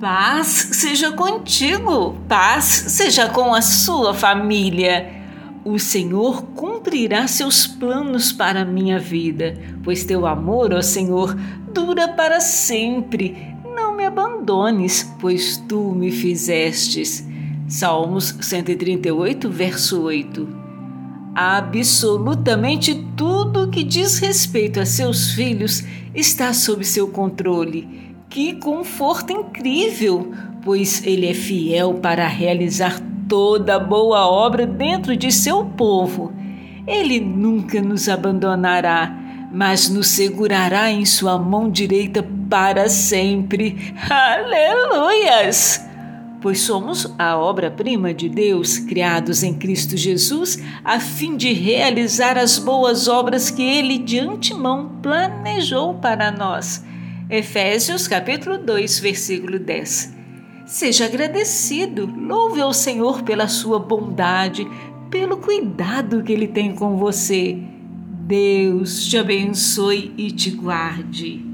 Paz seja contigo, paz seja com a sua família. O Senhor cumprirá seus planos para a minha vida, pois teu amor, ó Senhor, dura para sempre. Não me abandones, pois tu me fizestes. Salmos 138, verso 8. Absolutamente tudo que diz respeito a seus filhos está sob seu controle que conforto incrível, pois Ele é fiel para realizar toda boa obra dentro de seu povo. Ele nunca nos abandonará, mas nos segurará em sua mão direita para sempre. Aleluias! Pois somos a obra-prima de Deus, criados em Cristo Jesus, a fim de realizar as boas obras que Ele de antemão planejou para nós. Efésios capítulo 2, versículo 10. Seja agradecido, louve ao Senhor pela sua bondade, pelo cuidado que ele tem com você. Deus te abençoe e te guarde.